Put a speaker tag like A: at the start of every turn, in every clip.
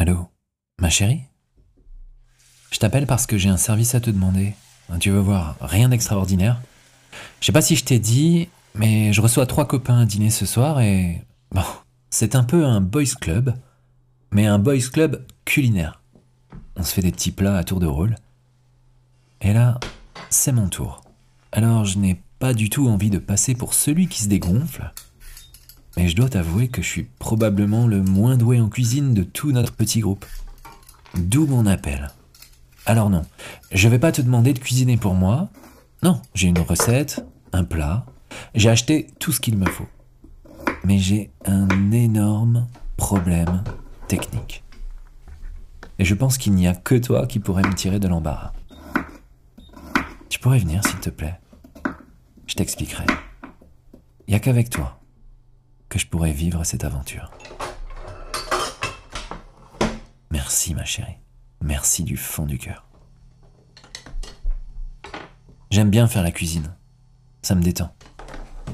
A: Allô Ma chérie? Je t'appelle parce que j'ai un service à te demander. Tu veux voir, rien d'extraordinaire? Je sais pas si je t'ai dit, mais je reçois trois copains à dîner ce soir et. Bon, c'est un peu un boys club, mais un boys club culinaire. On se fait des petits plats à tour de rôle. Et là, c'est mon tour. Alors je n'ai pas du tout envie de passer pour celui qui se dégonfle. Mais je dois t'avouer que je suis probablement le moins doué en cuisine de tout notre petit groupe. D'où mon appel. Alors non, je vais pas te demander de cuisiner pour moi. Non, j'ai une recette, un plat. J'ai acheté tout ce qu'il me faut. Mais j'ai un énorme problème technique. Et je pense qu'il n'y a que toi qui pourrais me tirer de l'embarras. Tu pourrais venir, s'il te plaît? Je t'expliquerai. Il n'y a qu'avec toi que je pourrais vivre cette aventure. Merci, ma chérie. Merci du fond du cœur. J'aime bien faire la cuisine. Ça me détend.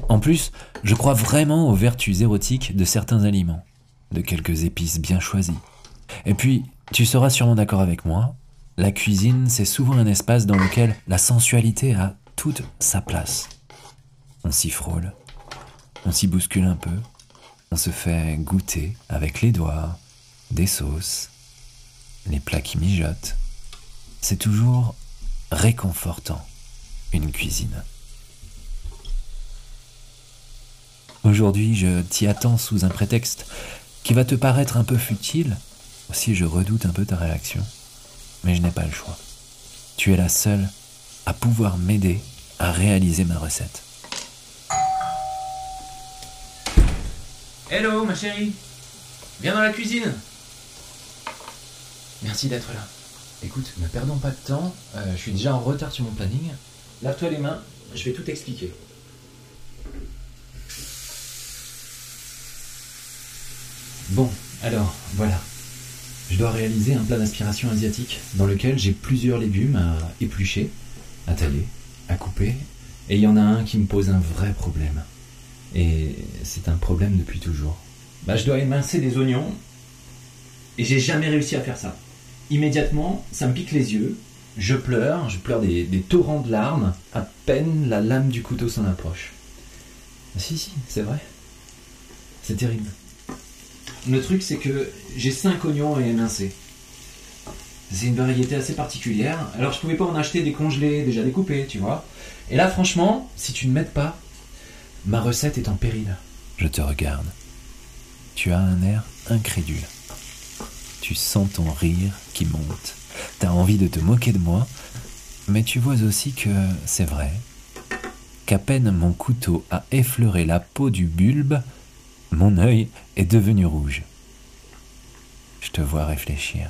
A: En plus, je crois vraiment aux vertus érotiques de certains aliments, de quelques épices bien choisies. Et puis, tu seras sûrement d'accord avec moi, la cuisine, c'est souvent un espace dans lequel la sensualité a toute sa place. On s'y frôle, on s'y bouscule un peu, on se fait goûter avec les doigts, des sauces, les plats qui mijotent. C'est toujours réconfortant, une cuisine. Aujourd'hui, je t'y attends sous un prétexte qui va te paraître un peu futile, aussi je redoute un peu ta réaction, mais je n'ai pas le choix. Tu es la seule à pouvoir m'aider à réaliser ma recette.
B: Hello ma chérie Viens dans la cuisine Merci d'être là. Écoute, ne perdons pas de temps, euh, je suis déjà en retard sur mon planning. Lave-toi les mains, je vais tout expliquer. Bon, alors, voilà. Je dois réaliser un plat d'inspiration asiatique dans lequel j'ai plusieurs légumes à éplucher, à tailler, à couper, et il y en a un qui me pose un vrai problème. Et c'est un problème depuis toujours. Bah, je dois émincer des oignons, et j'ai jamais réussi à faire ça. Immédiatement, ça me pique les yeux, je pleure, je pleure des, torrents de larmes, à peine la lame du couteau s'en approche. Ah, si, si, c'est vrai. C'est terrible. Le truc, c'est que j'ai 5 oignons à émincer. C'est une variété assez particulière. Alors, je pouvais pas en acheter des congelés, déjà découpés, tu vois. Et là, franchement, si tu ne m'aides pas, ma recette est en péril.
A: Je te regarde. Tu as un air incrédule. Tu sens ton rire qui monte. T'as envie de te moquer de moi, mais tu vois aussi que c'est vrai. Qu'à peine mon couteau a effleuré la peau du bulbe, mon œil est devenu rouge. Je te vois réfléchir.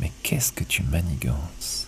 A: Mais qu'est-ce que tu manigances?